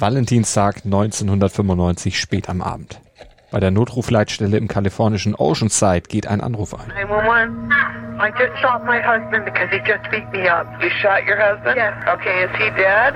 Valentinstag 1995 spät am Abend. Bei der Notrufleitstelle im kalifornischen Oceanside geht ein Anruf ein. 911. I just shot my husband because he just beat me up. You shot your husband? Yes. Okay, is he dead?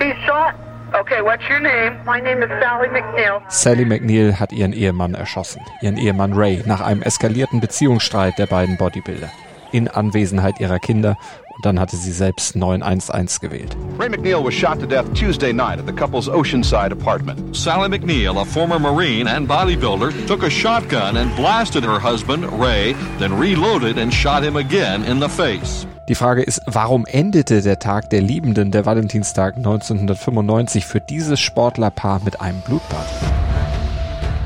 He's shot. Okay, what's your name? My name is Sally McNeil. Sally McNeil hat ihren Ehemann erschossen, ihren Ehemann Ray, nach einem eskalierten Beziehungsstreit der beiden Bodybuilder. In Anwesenheit ihrer Kinder dann hatte sie selbst 911 gewählt. Ray McNeil was shot to death Tuesday night at the couple's Oceanside apartment. Sally McNeil, a former Marine and bodybuilder, took a shotgun and blasted her husband, Ray, then reloaded and shot him again in the face. Die Frage ist, warum endete der Tag der Liebenden, der Valentinstag 1995, für dieses Sportlerpaar mit einem Blutbad?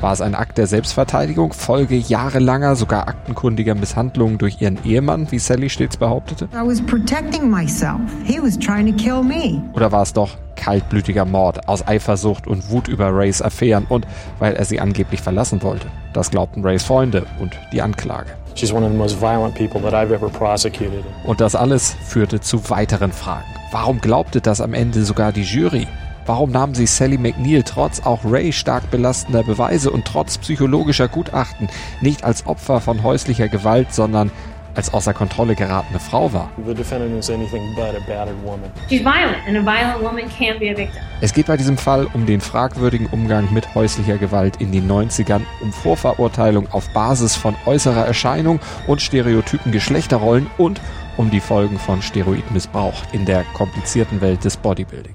War es ein Akt der Selbstverteidigung, Folge jahrelanger, sogar aktenkundiger Misshandlungen durch ihren Ehemann, wie Sally stets behauptete? I was protecting myself. He was trying to kill me. Oder war es doch kaltblütiger Mord aus Eifersucht und Wut über Rays Affären und weil er sie angeblich verlassen wollte? Das glaubten Rays Freunde und die Anklage. She's one of the most violent people that I've ever prosecuted. Und das alles führte zu weiteren Fragen. Warum glaubte das am Ende sogar die Jury? Warum nahmen sie Sally McNeil trotz auch Ray stark belastender Beweise und trotz psychologischer Gutachten nicht als Opfer von häuslicher Gewalt, sondern als außer Kontrolle geratene Frau war? The defendant is anything but a battered woman. She's violent, and a violent woman can be a victim. Es geht bei diesem Fall um den fragwürdigen Umgang mit häuslicher Gewalt in den 90ern, um Vorverurteilung auf Basis von äußerer Erscheinung und stereotypen Geschlechterrollen und um die Folgen von Steroidmissbrauch in der komplizierten Welt des Bodybuilding.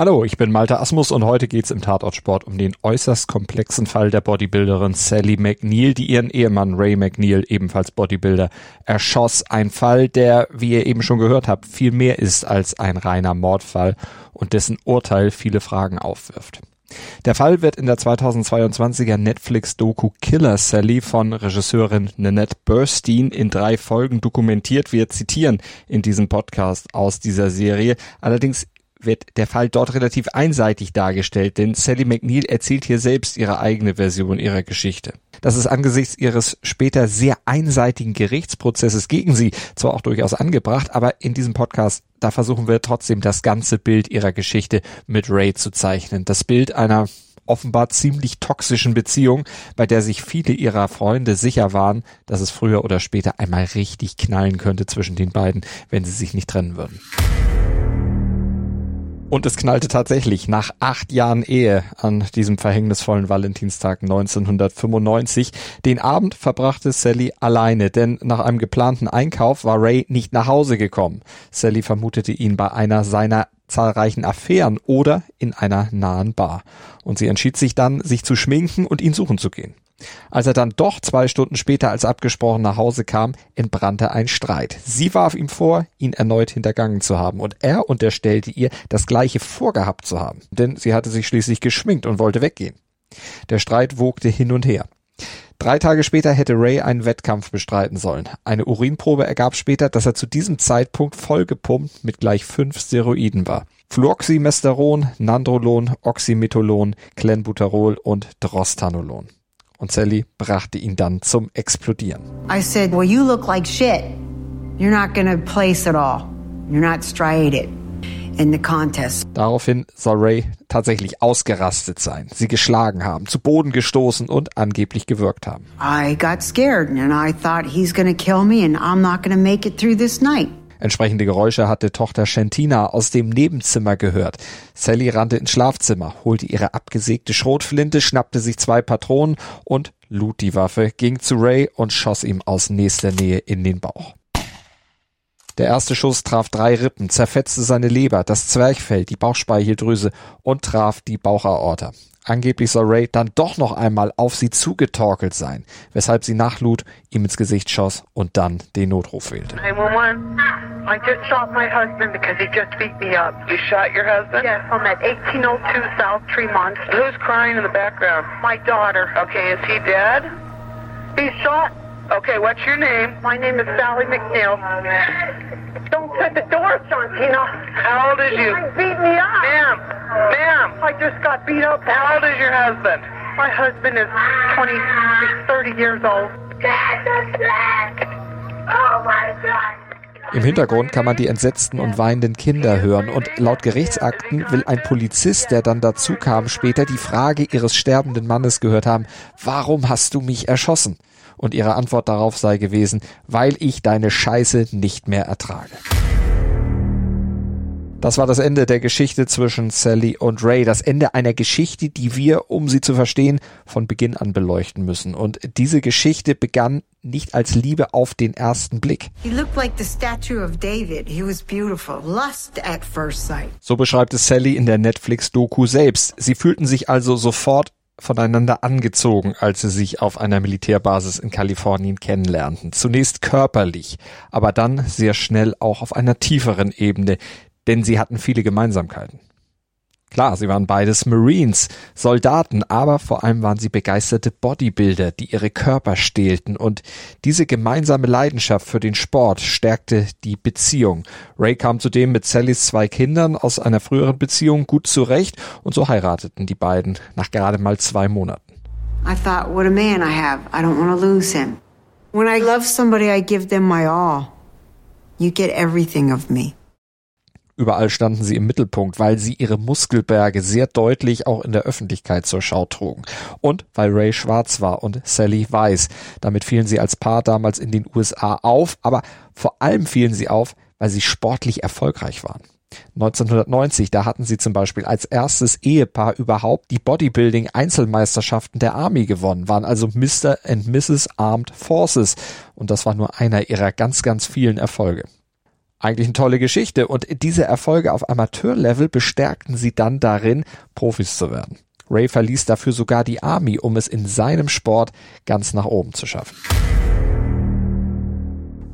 Hallo, ich bin Malte Asmus und heute geht's im Tatortsport um den äußerst komplexen Fall der Bodybuilderin Sally McNeil, die ihren Ehemann Ray McNeil, ebenfalls Bodybuilder, erschoss. Ein Fall, der, wie ihr eben schon gehört habt, viel mehr ist als ein reiner Mordfall und dessen Urteil viele Fragen aufwirft. Der Fall wird in der 2022er Netflix-Doku Killer Sally von Regisseurin Nanette Burstein in drei Folgen dokumentiert. Wir zitieren in diesem Podcast aus dieser Serie. Allerdings wird der Fall dort relativ einseitig dargestellt, denn Sally McNeil erzählt hier selbst ihre eigene Version ihrer Geschichte. Das ist angesichts ihres später sehr einseitigen Gerichtsprozesses gegen sie zwar auch durchaus angebracht, aber in diesem Podcast, da versuchen wir trotzdem das ganze Bild ihrer Geschichte mit Ray zu zeichnen. Das Bild einer offenbar ziemlich toxischen Beziehung, bei der sich viele ihrer Freunde sicher waren, dass es früher oder später einmal richtig knallen könnte zwischen den beiden, wenn sie sich nicht trennen würden. Und es knallte tatsächlich nach acht Jahren Ehe an diesem verhängnisvollen Valentinstag 1995. Den Abend verbrachte Sally alleine, denn nach einem geplanten Einkauf war Ray nicht nach Hause gekommen. Sally vermutete ihn bei einer seiner zahlreichen Affären oder in einer nahen Bar. Und sie entschied sich dann, sich zu schminken und ihn suchen zu gehen. Als er dann doch zwei Stunden später als abgesprochen nach Hause kam, entbrannte ein Streit. Sie warf ihm vor, ihn erneut hintergangen zu haben, und er unterstellte ihr, das gleiche vorgehabt zu haben, denn sie hatte sich schließlich geschminkt und wollte weggehen. Der Streit wogte hin und her. Drei Tage später hätte Ray einen Wettkampf bestreiten sollen. Eine Urinprobe ergab später, dass er zu diesem Zeitpunkt vollgepumpt mit gleich fünf Steroiden war. Fluoxymesteron, Nandrolon, Oxymetholon, Clenbuterol und Drostanolon und Sally brachte ihn dann zum Explodieren. I said, well, you look like shit. You're not gonna place at all. You're not striated in the contest. Daraufhin soll Ray tatsächlich ausgerastet sein, sie geschlagen haben, zu Boden gestoßen und angeblich gewirkt haben. I got scared and I thought he's gonna kill me and I'm not gonna make it through this night. Entsprechende Geräusche hatte Tochter Shantina aus dem Nebenzimmer gehört. Sally rannte ins Schlafzimmer, holte ihre abgesägte Schrotflinte, schnappte sich zwei Patronen und lud die Waffe, ging zu Ray und schoss ihm aus nächster Nähe in den Bauch. Der erste Schuss traf drei Rippen, zerfetzte seine Leber, das Zwerchfell, die Bauchspeicheldrüse und traf die Bauchaorta. Angeblich soll Ray dann doch noch einmal auf sie zugetorkelt sein, weshalb sie nachlud, ihm ins Gesicht schoss und dann den Notruf wählte. 911. I just shot my husband because he just beat me up. You shot your husband? Yes, I'm at 1802 South Tremont. Who's crying in the background? My daughter. Okay, is he dead? He's shot. Okay, what's your name? My name is Sally McNeil. Don't shut the door, Santina. How old is you? You beat me up. Ma'am, ma'am, I just got beat up. how old is your husband? My husband is 20, he's 30 years old. Oh my God. Im Hintergrund kann man die entsetzten und weinenden Kinder hören und laut Gerichtsakten will ein Polizist, der dann dazu kam, später die Frage ihres sterbenden Mannes gehört haben, warum hast du mich erschossen? Und ihre Antwort darauf sei gewesen, weil ich deine Scheiße nicht mehr ertrage. Das war das Ende der Geschichte zwischen Sally und Ray. Das Ende einer Geschichte, die wir, um sie zu verstehen, von Beginn an beleuchten müssen. Und diese Geschichte begann nicht als Liebe auf den ersten Blick. Like. So beschreibt es Sally in der Netflix-Doku selbst. Sie fühlten sich also sofort voneinander angezogen, als sie sich auf einer Militärbasis in Kalifornien kennenlernten. Zunächst körperlich, aber dann sehr schnell auch auf einer tieferen Ebene, denn sie hatten viele Gemeinsamkeiten. Klar, sie waren beides Marines, Soldaten, aber vor allem waren sie begeisterte Bodybuilder, die ihre Körper stählten und diese gemeinsame Leidenschaft für den Sport stärkte die Beziehung. Ray kam zudem mit Sallys zwei Kindern aus einer früheren Beziehung gut zurecht und so heirateten die beiden nach gerade mal zwei Monaten. I thought, what a man I have. I don't want to lose him. When I love somebody, I give them my all. You get everything of me. Überall standen sie im Mittelpunkt, weil sie ihre Muskelberge sehr deutlich auch in der Öffentlichkeit zur Schau trugen. Und weil Ray schwarz war und Sally weiß. Damit fielen sie als Paar damals in den USA auf, aber vor allem fielen sie auf, weil sie sportlich erfolgreich waren. 1990, da hatten sie zum Beispiel als erstes Ehepaar überhaupt die Bodybuilding-Einzelmeisterschaften der Army gewonnen, waren also Mr. and Mrs. Armed Forces. Und das war nur einer ihrer ganz, ganz vielen Erfolge. Eigentlich eine tolle Geschichte und diese Erfolge auf Amateurlevel bestärkten sie dann darin, Profis zu werden. Ray verließ dafür sogar die Army, um es in seinem Sport ganz nach oben zu schaffen.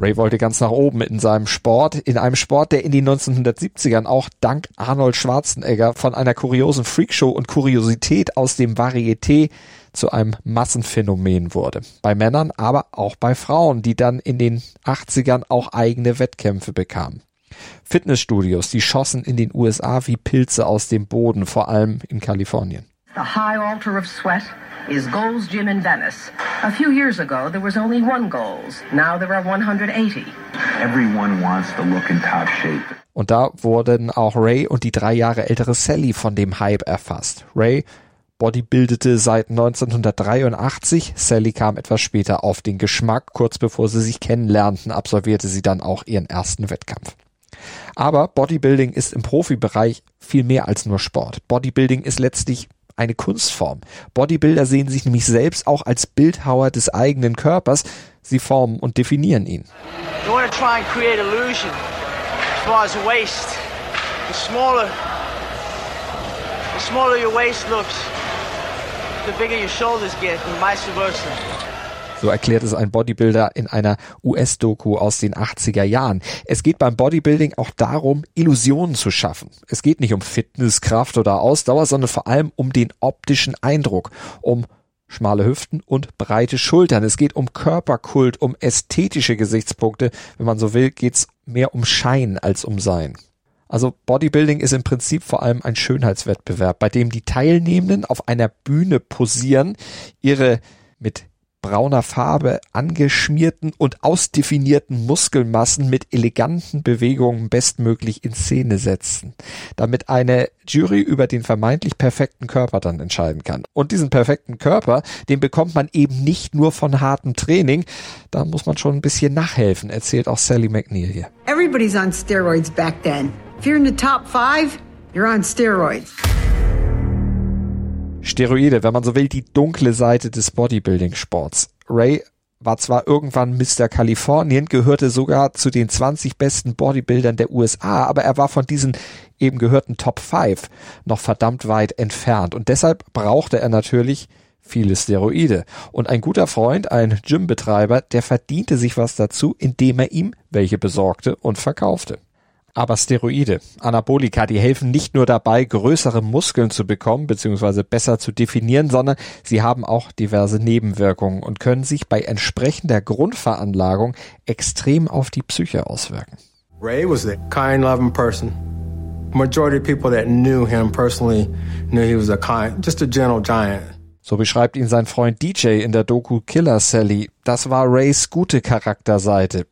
Ray wollte ganz nach oben in seinem Sport, in einem Sport, der in den 1970ern auch dank Arnold Schwarzenegger von einer kuriosen Freakshow und Kuriosität aus dem Varieté zu einem Massenphänomen wurde. Bei Männern, aber auch bei Frauen, die dann in den 80ern auch eigene Wettkämpfe bekamen. Fitnessstudios, die schossen in den USA wie Pilze aus dem Boden, vor allem in Kalifornien. The high altar of sweat is Gold's Gym in Venice. A few years ago, there was only one Gold's. Now there are 180. Everyone wants to look in top shape. Und da wurden auch Ray und die drei Jahre ältere Sally von dem Hype erfasst. Ray bodybuildete seit 1983. Sally kam etwas später auf den Geschmack. Kurz bevor sie sich kennenlernten, absolvierte sie dann auch ihren ersten Wettkampf. Aber Bodybuilding ist im Profibereich viel mehr als nur Sport. Bodybuilding ist letztlich eine Kunstform. Bodybuilder sehen sich nämlich selbst auch als Bildhauer des eigenen Körpers. Sie formen und definieren ihn. You want to try and create illusion as far as waist. The the smaller your waist looks, So erklärt es ein Bodybuilder in einer US-Doku aus den 80er Jahren. Es geht beim Bodybuilding auch darum, Illusionen zu schaffen. Es geht nicht um Fitness, Kraft oder Ausdauer, sondern vor allem um den optischen Eindruck, um schmale Hüften und breite Schultern. Es geht um Körperkult, um ästhetische Gesichtspunkte. Wenn man so will, geht's mehr um Schein als um Sein. Also Bodybuilding ist im Prinzip vor allem ein Schönheitswettbewerb, bei dem die Teilnehmenden auf einer Bühne posieren, ihre mit brauner Farbe angeschmierten und ausdefinierten Muskelmassen mit eleganten Bewegungen bestmöglich in Szene setzen, damit eine Jury über den vermeintlich perfekten Körper dann entscheiden kann. Und diesen perfekten Körper, den bekommt man eben nicht nur von hartem Training, da muss man schon ein bisschen nachhelfen, erzählt auch Sally McNeil hier. Everybody's on steroids back then. If you're in the top five, you're on steroids. Steroide, wenn man so will, die dunkle Seite des Bodybuilding-Sports. Ray war zwar irgendwann Mr. Kalifornien, gehörte sogar zu den 20 besten Bodybuildern der USA, aber er war von diesen eben gehörten Top 5 noch verdammt weit entfernt und deshalb brauchte er natürlich viele Steroide. Und ein guter Freund, ein Gymbetreiber, der verdiente sich was dazu, indem er ihm welche besorgte und verkaufte. Aber Steroide, Anabolika, die helfen nicht nur dabei, größere Muskeln zu bekommen bzw. besser zu definieren, sondern sie haben auch diverse Nebenwirkungen und können sich bei entsprechender Grundveranlagung extrem auf die Psyche auswirken. Ray was a kind, loving person. Majority of people that knew him personally knew he was a kind, just a gentle giant. So beschreibt ihn sein Freund DJ in der Doku Killer Sally. Das war Rays gute Charakterseite.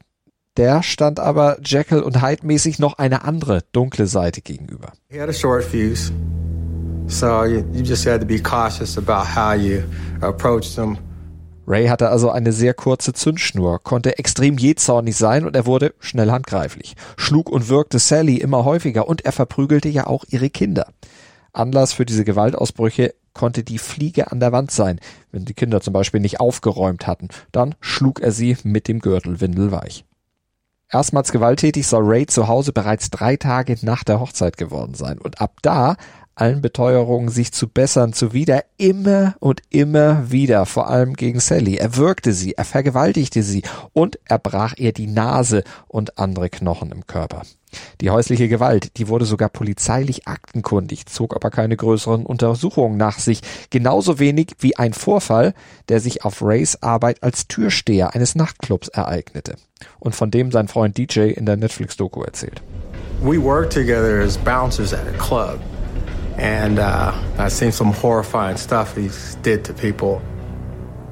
Der stand aber Jekyll und Hyde mäßig noch eine andere dunkle Seite gegenüber. He had a short fuse. So you, you just had to be cautious about how you approached him. Ray hatte also eine sehr kurze Zündschnur, konnte extrem jähzornig sein und er wurde schnell handgreiflich, schlug und wirkte Sally immer häufiger und er verprügelte ja auch ihre Kinder. Anlass für diese Gewaltausbrüche konnte die Fliege an der Wand sein, wenn die Kinder zum Beispiel nicht aufgeräumt hatten. Dann schlug er sie mit dem Gürtel windelweich. Erstmals gewalttätig soll Ray zu Hause bereits drei Tage nach der Hochzeit geworden sein. Und ab da allen Beteuerungen, sich zu bessern, zuwider, immer und immer wieder, vor allem gegen Sally. Er würgte sie, er vergewaltigte sie und er brach ihr die Nase und andere Knochen im Körper. Die häusliche Gewalt, die wurde sogar polizeilich aktenkundig, zog aber keine größeren Untersuchungen nach sich, genauso wenig wie ein Vorfall, der sich auf Rays Arbeit als Türsteher eines Nachtclubs ereignete und von dem sein Freund DJ in der Netflix-Doku erzählt. We worked together as bouncers at a club. And uh, I seen some horrifying stuff he did to people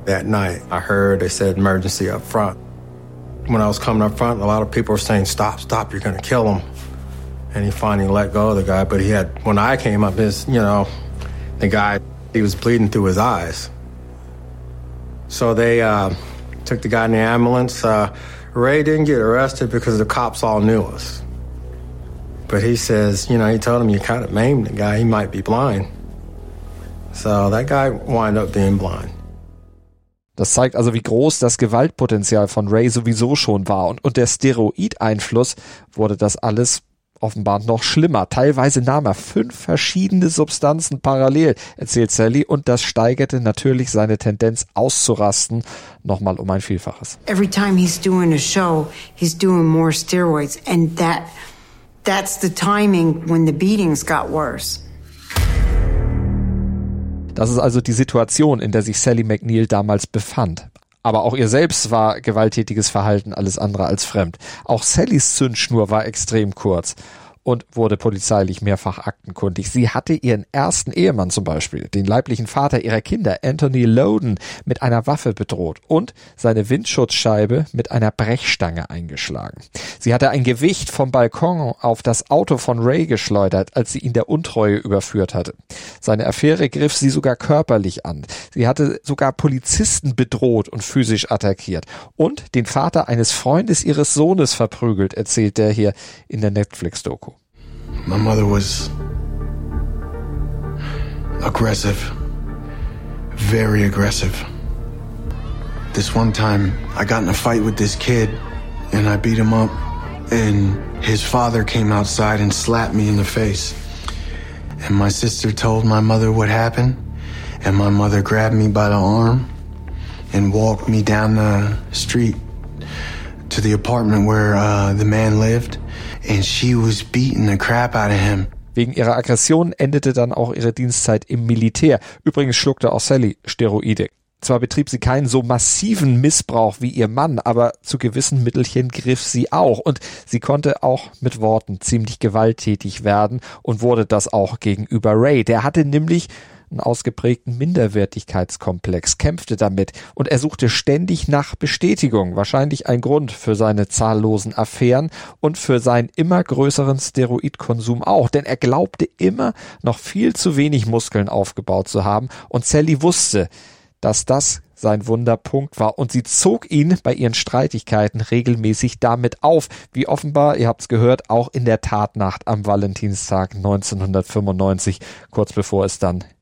that night. I heard they said emergency up front. When I was coming up front, a lot of people were saying, "Stop, stop! You're going to kill him." And he finally let go of the guy. But he had, when I came up, his, you know, the guy, he was bleeding through his eyes. So they uh, took the guy in the ambulance. Uh, Ray didn't get arrested because the cops all knew us. But he says, you know, he told him you kind of maimed the guy. He might be blind. So that guy wound up being blind. Das zeigt also, wie groß das Gewaltpotenzial von Ray sowieso schon war. Und, und der Steroideinfluss wurde das alles offenbar noch schlimmer. Teilweise nahm er fünf verschiedene Substanzen parallel, erzählt Sally, und das steigerte natürlich seine Tendenz auszurasten nochmal um ein Vielfaches. Every time he's doing a show, he's doing more steroids and that That's the timing when the beatings got worse. Das ist also die Situation, in der sich Sally McNeil damals befand. Aber auch ihr selbst war gewalttätiges Verhalten alles andere als fremd. Auch Sallys Zündschnur war extrem kurz und wurde polizeilich mehrfach aktenkundig. Sie hatte ihren ersten Ehemann zum Beispiel, den leiblichen Vater ihrer Kinder, Anthony Loden, mit einer Waffe bedroht und seine Windschutzscheibe mit einer Brechstange eingeschlagen. Sie hatte ein Gewicht vom Balkon auf das Auto von Ray geschleudert, als sie ihn der Untreue überführt hatte. Seine Affäre griff sie sogar körperlich an. Sie hatte sogar Polizisten bedroht und physisch attackiert und den Vater eines Freundes ihres Sohnes verprügelt, erzählt der hier in der Netflix-Doku. My mother was aggressive, very aggressive. This one time, I got in a fight with this kid and I beat him up, and his father came outside and slapped me in the face. And my sister told my mother what happened, and my mother grabbed me by the arm and walked me down the street to the apartment where uh, the man lived and she was beating the crap out of him. Wegen ihrer Aggression endete dann auch ihre Dienstzeit im Militär. Übrigens schluckte auch Sally Steroide. Zwar betrieb sie keinen so massiven Missbrauch wie ihr Mann, aber zu gewissen Mittelchen griff sie auch und sie konnte auch mit Worten ziemlich gewalttätig werden und wurde das auch gegenüber Ray. Der hatte nämlich einen ausgeprägten Minderwertigkeitskomplex, kämpfte damit und er suchte ständig nach Bestätigung, wahrscheinlich ein Grund für seine zahllosen Affären und für seinen immer größeren Steroidkonsum auch, denn er glaubte immer noch viel zu wenig Muskeln aufgebaut zu haben und Sally wusste, dass das sein Wunderpunkt war und sie zog ihn bei ihren Streitigkeiten regelmäßig damit auf, wie offenbar, ihr habt's gehört, auch in der Tatnacht am Valentinstag 1995, kurz bevor es dann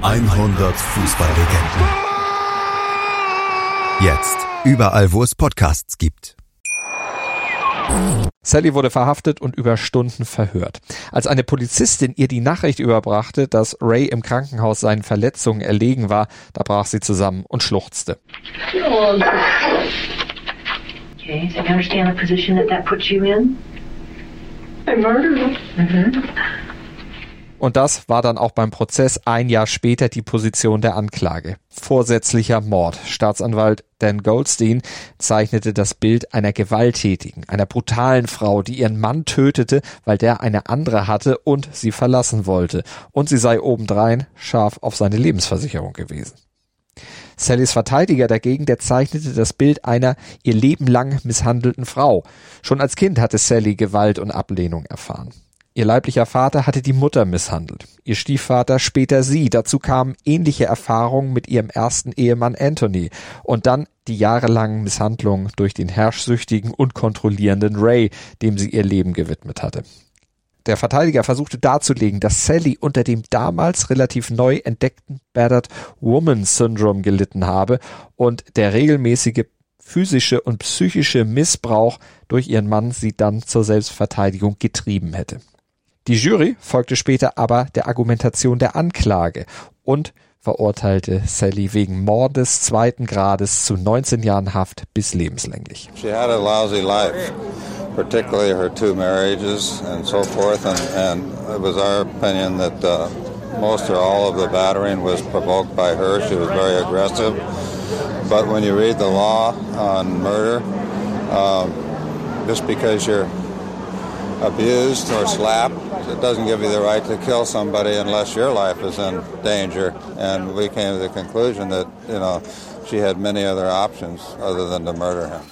100 Fußballlegenden. Jetzt überall, wo es Podcasts gibt. Sally wurde verhaftet und über Stunden verhört. Als eine Polizistin ihr die Nachricht überbrachte, dass Ray im Krankenhaus seinen Verletzungen erlegen war, da brach sie zusammen und schluchzte. Okay, so you understand the position that that puts you in? I murdered him. Mm-hmm. Und das war dann auch beim Prozess ein Jahr später die Position der Anklage. Vorsätzlicher Mord. Staatsanwalt Dan Goldstein zeichnete das Bild einer gewalttätigen, einer brutalen Frau, die ihren Mann tötete, weil der eine andere hatte und sie verlassen wollte. Und sie sei obendrein scharf auf seine Lebensversicherung gewesen. Sallys Verteidiger dagegen, der zeichnete das Bild einer ihr Leben lang misshandelten Frau. Schon als Kind hatte Sally Gewalt und Ablehnung erfahren. Ihr leiblicher Vater hatte die Mutter misshandelt, ihr Stiefvater später sie. Dazu kamen ähnliche Erfahrungen mit ihrem ersten Ehemann Anthony und dann die jahrelangen Misshandlungen durch den herrschsüchtigen und kontrollierenden Ray, dem sie ihr Leben gewidmet hatte. Der Verteidiger versuchte darzulegen, dass Sally unter dem damals relativ neu entdeckten Battered Woman Syndrome gelitten habe und der regelmäßige physische und psychische Missbrauch durch ihren Mann sie dann zur Selbstverteidigung getrieben hätte. Die Jury folgte später aber der Argumentation der Anklage und verurteilte Sally wegen Mordes zweiten Grades zu 19 Jahren Haft bis lebenslänglich. She had a lousy life, particularly her two marriages and so forth, and, and it was our opinion that uh, most or all of the battering was provoked by her. She was very aggressive. But when you read the law on murder, um, just because you're abused or slapped, it doesn't give you the right to kill somebody unless your life is in danger. And we came to the conclusion that, you know, she had many other options other than to murder him.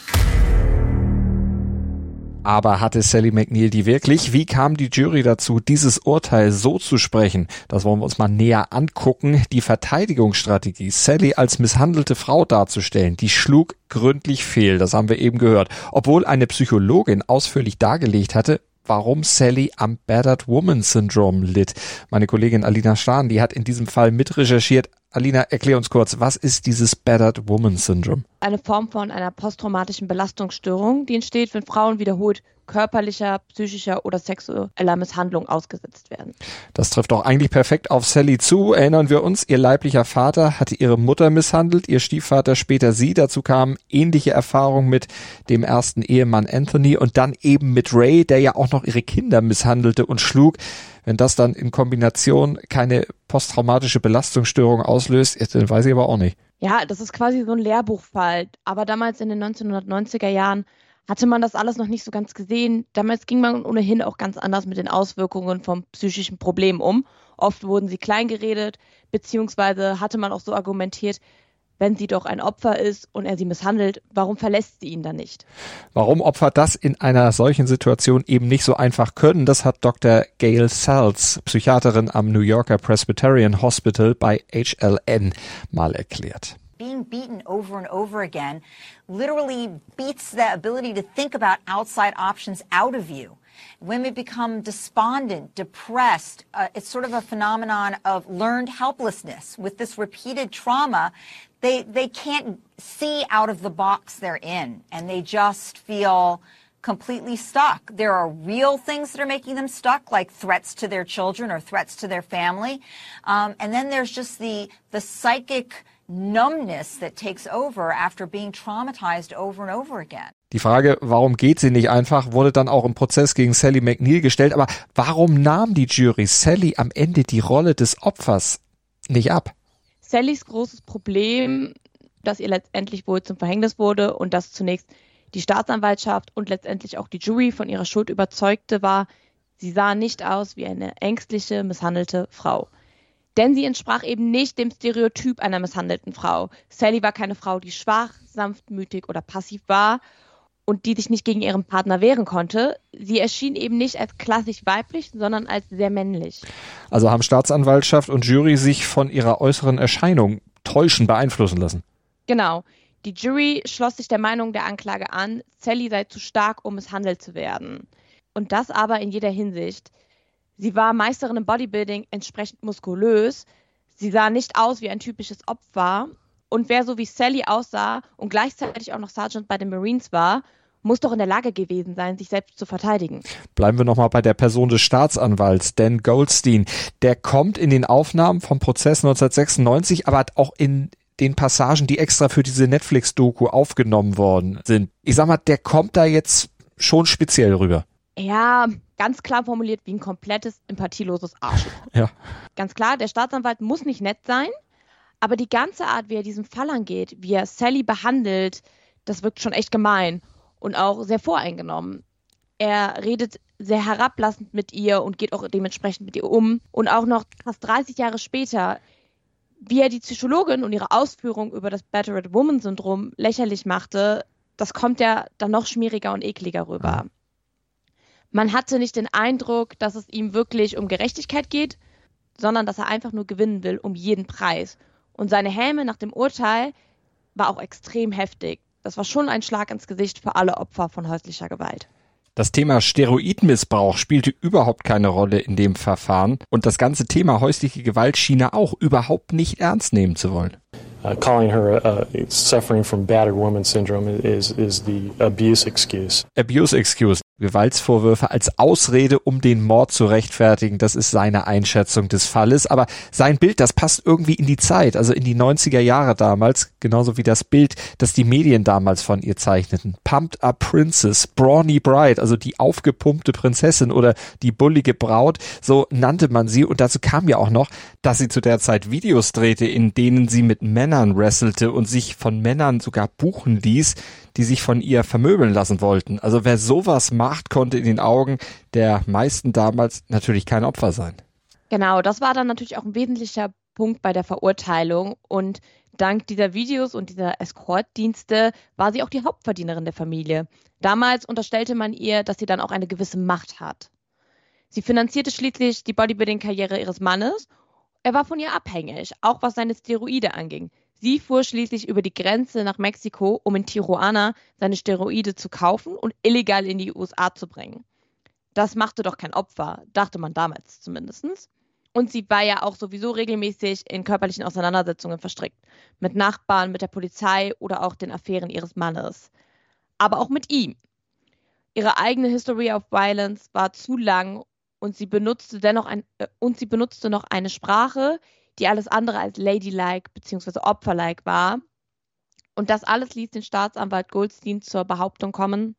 Aber hatte Sally McNeil die wirklich? Wie kam die Jury dazu, dieses Urteil so zu sprechen? Das wollen wir uns mal näher angucken. Die Verteidigungsstrategie, Sally als misshandelte Frau darzustellen, die schlug gründlich fehl. Das haben wir eben gehört. Obwohl eine Psychologin ausführlich dargelegt hatte, warum Sally am Battered Woman Syndrome litt. Meine Kollegin Alina Stahn, die hat in diesem Fall mitrecherchiert. Alina, erklär uns kurz, was ist dieses Battered Woman Syndrome? Eine Form von einer posttraumatischen Belastungsstörung, die entsteht, wenn Frauen wiederholt körperlicher, psychischer oder sexueller Misshandlung ausgesetzt werden. Das trifft auch eigentlich perfekt auf Sally zu. Erinnern wir uns, ihr leiblicher Vater hatte ihre Mutter misshandelt, ihr Stiefvater später sie. Dazu kamen ähnliche Erfahrungen mit dem ersten Ehemann Anthony und dann eben mit Ray, der ja auch noch ihre Kinder misshandelte und schlug. Wenn das dann in Kombination keine posttraumatische Belastungsstörung auslöst, dann weiß ich aber auch nicht. Ja, das ist quasi so ein Lehrbuchfall. Aber damals in den 1990er Jahren hatte man das alles noch nicht so ganz gesehen. Damals ging man ohnehin auch ganz anders mit den Auswirkungen vom psychischen Problem um. Oft wurden sie kleingeredet, beziehungsweise hatte man auch so argumentiert, wenn sie doch ein Opfer ist und er sie misshandelt, warum verlässt sie ihn dann nicht? Warum Opfer das in einer solchen Situation eben nicht so einfach können, das hat Dr. Gail Salz, Psychiaterin am New Yorker Presbyterian Hospital bei HLN, mal erklärt. being beaten over and over again literally beats the ability to think about outside options out of you. Women become despondent, depressed. Uh, it's sort of a phenomenon of learned helplessness. With this repeated trauma, they, they can't see out of the box they're in, and they just feel completely stuck. There are real things that are making them stuck, like threats to their children or threats to their family. Um, and then there's just the, the psychic numbness that takes over after being traumatized over and over again. Die Frage, warum geht sie nicht einfach, wurde dann auch im Prozess gegen Sally McNeil gestellt. Aber warum nahm die Jury Sally am Ende die Rolle des Opfers nicht ab? Sallys großes Problem, das ihr letztendlich wohl zum Verhängnis wurde und das zunächst die Staatsanwaltschaft und letztendlich auch die Jury von ihrer Schuld überzeugte, war, sie sah nicht aus wie eine ängstliche, misshandelte Frau. Denn sie entsprach eben nicht dem Stereotyp einer misshandelten Frau. Sally war keine Frau, die schwach, sanftmütig oder passiv war und die sich nicht gegen ihren Partner wehren konnte. Sie erschien eben nicht als klassisch weiblich, sondern als sehr männlich. Also haben Staatsanwaltschaft und Jury sich von ihrer äußeren Erscheinung täuschen, beeinflussen lassen. Genau. Die Jury schloss sich der Meinung der Anklage an, Sally sei zu stark, um misshandelt zu werden. Und das aber in jeder Hinsicht. Sie war Meisterin im Bodybuilding, entsprechend muskulös. Sie sah nicht aus wie ein typisches Opfer. Und wer so wie Sally aussah und gleichzeitig auch noch Sergeant bei den Marines war, muss doch in der Lage gewesen sein, sich selbst zu verteidigen. Bleiben wir nochmal bei der Person des Staatsanwalts, Dan Goldstein. Der kommt in den Aufnahmen vom Prozess 1996, aber auch in den Passagen, die extra für diese Netflix-Doku aufgenommen worden sind. Ich sag mal, der kommt da jetzt schon speziell rüber. Ja, ganz klar formuliert wie ein komplettes empathieloses Arschloch. Ja. Ganz klar, der Staatsanwalt muss nicht nett sein, aber die ganze Art, wie er diesen Fall angeht, wie er Sally behandelt, das wirkt schon echt gemein und auch sehr voreingenommen. Er redet sehr herablassend mit ihr und geht auch dementsprechend mit ihr um. Und auch noch fast 30 Jahre später, wie er die Psychologin und ihre Ausführung über das Battered Woman Syndrom lächerlich machte, das kommt ja dann noch schmieriger und ekliger rüber. Man hatte nicht den Eindruck, dass es ihm wirklich um Gerechtigkeit geht, sondern dass er einfach nur gewinnen will um jeden Preis. Und seine Häme nach dem Urteil war auch extrem heftig. Das war schon ein Schlag ins Gesicht für alle Opfer von häuslicher Gewalt. Das Thema Steroidmissbrauch spielte überhaupt keine Rolle in dem Verfahren und das ganze Thema häusliche Gewalt schien er auch überhaupt nicht ernst nehmen zu wollen. Uh, calling her uh, suffering from battered woman syndrome is, is the abuse excuse. Abuse excuse. Gewaltsvorwürfe als Ausrede, um den Mord zu rechtfertigen. Das ist seine Einschätzung des Falles. Aber sein Bild, das passt irgendwie in die Zeit, also in die 90er Jahre damals, genauso wie das Bild, das die Medien damals von ihr zeichneten. Pumped Up Princess, Brawny Bride, also die aufgepumpte Prinzessin oder die bullige Braut, so nannte man sie. Und dazu kam ja auch noch, dass sie zu der Zeit Videos drehte, in denen sie mit Männern wrestelte und sich von Männern sogar buchen ließ, die sich von ihr vermöbeln lassen wollten. Also wer sowas macht, konnte in den Augen der meisten damals natürlich kein Opfer sein. Genau, das war dann natürlich auch ein wesentlicher Punkt bei der Verurteilung und dank dieser Videos und dieser Escortdienste war sie auch die Hauptverdienerin der Familie. Damals unterstellte man ihr, dass sie dann auch eine gewisse Macht hat. Sie finanzierte schließlich die Bodybuilding-Karriere ihres Mannes. Er war von ihr abhängig, auch was seine Steroide anging. Sie fuhr schließlich über die Grenze nach Mexiko, um in Tijuana seine Steroide zu kaufen und illegal in die USA zu bringen. Das machte doch kein Opfer, dachte man damals zumindest. Und sie war ja auch sowieso regelmäßig in körperlichen Auseinandersetzungen verstrickt. Mit Nachbarn, mit der Polizei oder auch den Affären ihres Mannes. Aber auch mit ihm. Ihre eigene History of Violence war zu lang und sie benutzte dennoch ein, äh, und sie benutzte noch eine Sprache, die alles andere als ladylike bzw. opferlike war. Und das alles ließ den Staatsanwalt Goldstein zur Behauptung kommen.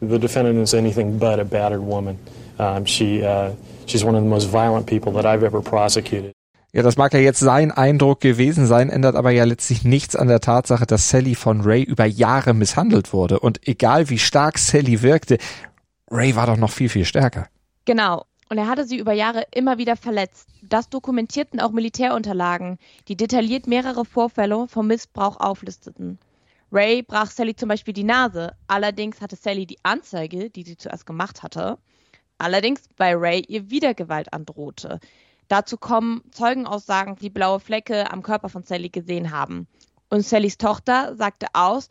The defendant is anything but a battered woman. Um, she, uh, she's one of the most violent people that I've ever prosecuted. Ja, das mag ja jetzt sein Eindruck gewesen sein, ändert aber ja letztlich nichts an der Tatsache, dass Sally von Ray über Jahre misshandelt wurde. Und egal wie stark Sally wirkte, Ray war doch noch viel, viel stärker. Genau. Und er hatte sie über Jahre immer wieder verletzt. Das dokumentierten auch Militärunterlagen, die detailliert mehrere Vorfälle vom Missbrauch auflisteten. Ray brach Sally zum Beispiel die Nase. Allerdings hatte Sally die Anzeige, die sie zuerst gemacht hatte. Allerdings bei Ray ihr wieder Gewalt androhte. Dazu kommen Zeugenaussagen, die blaue Flecke am Körper von Sally gesehen haben. Und Sallys Tochter sagte aus,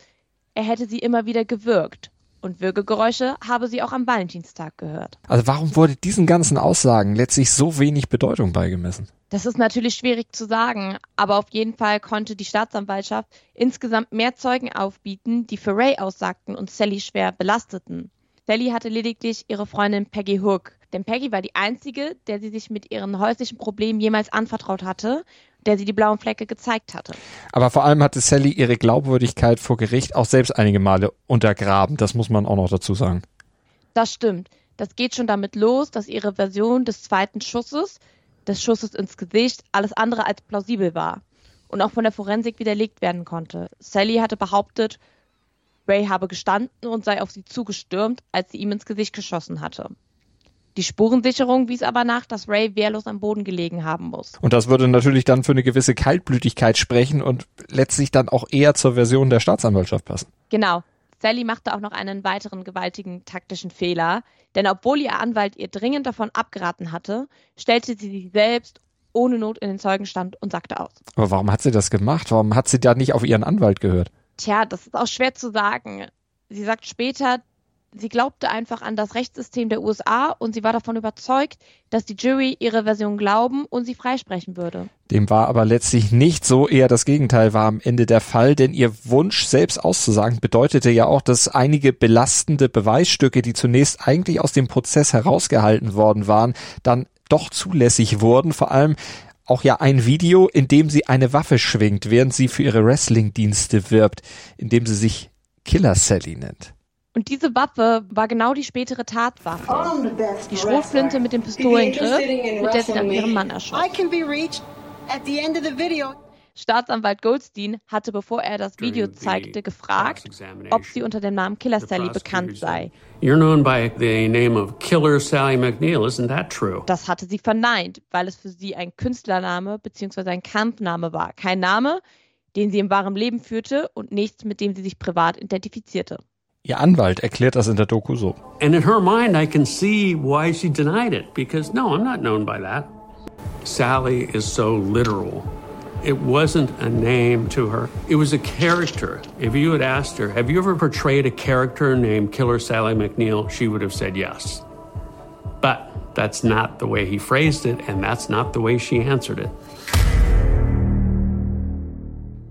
er hätte sie immer wieder gewürgt und Würgegeräusche habe sie auch am Valentinstag gehört. Also warum wurde diesen ganzen Aussagen letztlich so wenig Bedeutung beigemessen? Das ist natürlich schwierig zu sagen, aber auf jeden Fall konnte die Staatsanwaltschaft insgesamt mehr Zeugen aufbieten, die für Ray aussagten und Sally schwer belasteten. Sally hatte lediglich ihre Freundin Peggy Hook, denn Peggy war die einzige, der sie sich mit ihren häuslichen Problemen jemals anvertraut hatte der sie die blauen Flecke gezeigt hatte. Aber vor allem hatte Sally ihre Glaubwürdigkeit vor Gericht auch selbst einige Male untergraben. Das muss man auch noch dazu sagen. Das stimmt. Das geht schon damit los, dass ihre Version des zweiten Schusses, des Schusses ins Gesicht, alles andere als plausibel war und auch von der Forensik widerlegt werden konnte. Sally hatte behauptet, Ray habe gestanden und sei auf sie zugestürmt, als sie ihm ins Gesicht geschossen hatte. Die Spurensicherung wies aber nach, dass Ray wehrlos am Boden gelegen haben muss. Und das würde natürlich dann für eine gewisse Kaltblütigkeit sprechen und letztlich dann auch eher zur Version der Staatsanwaltschaft passen. Genau. Sally machte auch noch einen weiteren gewaltigen taktischen Fehler, denn obwohl ihr Anwalt ihr dringend davon abgeraten hatte, stellte sie sich selbst ohne Not in den Zeugenstand und sagte aus. Aber warum hat sie das gemacht? Warum hat sie da nicht auf ihren Anwalt gehört? Tja, das ist auch schwer zu sagen. Sie sagt später, sie glaubte einfach an das Rechtssystem der USA und sie war davon überzeugt, dass die Jury ihre Version glauben und sie freisprechen würde. Dem war aber letztlich nicht so, eher das Gegenteil war am Ende der Fall, denn ihr Wunsch, selbst auszusagen, bedeutete ja auch, dass einige belastende Beweisstücke, die zunächst eigentlich aus dem Prozess herausgehalten worden waren, dann doch zulässig wurden, vor allem auch ja ein Video, in dem sie eine Waffe schwingt, während sie für ihre Wrestling-Dienste wirbt, in dem sie sich Killer Sally nennt. Und diese Waffe war genau die spätere Tatwaffe. Die Schrotflinte mit dem Pistolengriff, mit der sie dann ihren Mann erschoss. Staatsanwalt Goldstein hatte, bevor er das Video zeigte, gefragt, ob sie unter dem Namen Killer Sally bekannt sei. You're known by the name of Killer Sally McNeil, isn't that true? Das hatte sie verneint, weil es für sie ein Künstlername bzw. ein Kampfname war. Kein Name, den sie im wahren Leben führte und nichts, mit dem sie sich privat identifizierte. Ihr Anwalt erklärt das in der Doku so. And in her mind, I can see why she denied it, because no, I'm not known by that. Sally is so literal. It wasn't a name to her, it was a character. If you had asked her, Have you ever portrayed a character named Killer Sally McNeil? she would have said yes. But that's not the way he phrased it, and that's not the way she answered it.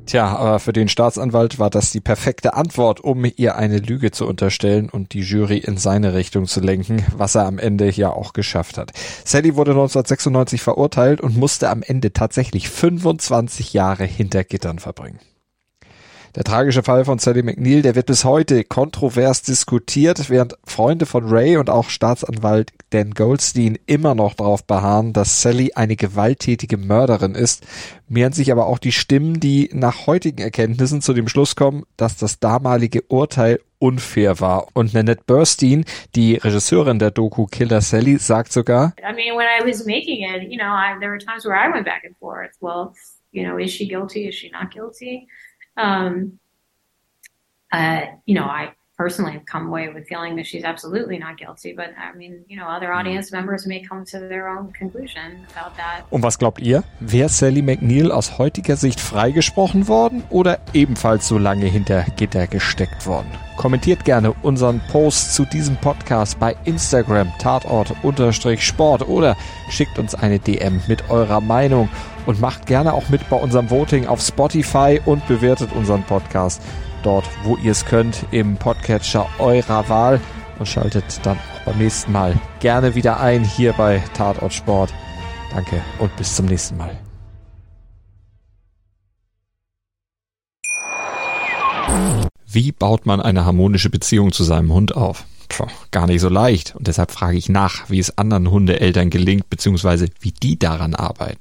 Tja, aber für den Staatsanwalt war das die perfekte Antwort, um ihr eine Lüge zu unterstellen und die Jury in seine Richtung zu lenken, was er am Ende ja auch geschafft hat. Sally wurde 1996 verurteilt und musste am Ende tatsächlich 25 Jahre hinter Gittern verbringen. Der tragische Fall von Sally McNeil, der wird bis heute kontrovers diskutiert, während Freunde von Ray und auch Staatsanwalt Dan Goldstein immer noch darauf beharren, dass Sally eine gewalttätige Mörderin ist, mehren sich aber auch die Stimmen, die nach heutigen Erkenntnissen zu dem Schluss kommen, dass das damalige Urteil unfair war. Und Nanette Burstein, die Regisseurin der Doku Killer Sally, sagt sogar, I mean, when I was making it, you know, I, there were times where I went back and forth. Well, you know, is she guilty? Is she not guilty? Um, uh, you know, I personally have come away with feeling that she's absolutely not guilty, but I mean, you know, other audience members may come to their own conclusion about that. Und was glaubt ihr? Wäre Sally McNeil aus heutiger Sicht freigesprochen worden oder ebenfalls so lange hinter Gitter gesteckt worden? Kommentiert gerne unseren Post zu diesem Podcast bei Instagram Tatort-Sport oder schickt uns eine DM mit eurer Meinung und macht gerne auch mit bei unserem Voting auf Spotify und bewertet unseren Podcast dort, wo ihr es könnt, im Podcatcher eurer Wahl und schaltet dann auch beim nächsten Mal gerne wieder ein hier bei Tatort Sport. Danke und bis zum nächsten Mal. Wie baut man eine harmonische Beziehung zu seinem Hund auf? Puh, gar nicht so leicht. Und deshalb frage ich nach, wie es anderen Hundeeltern gelingt, beziehungsweise wie die daran arbeiten.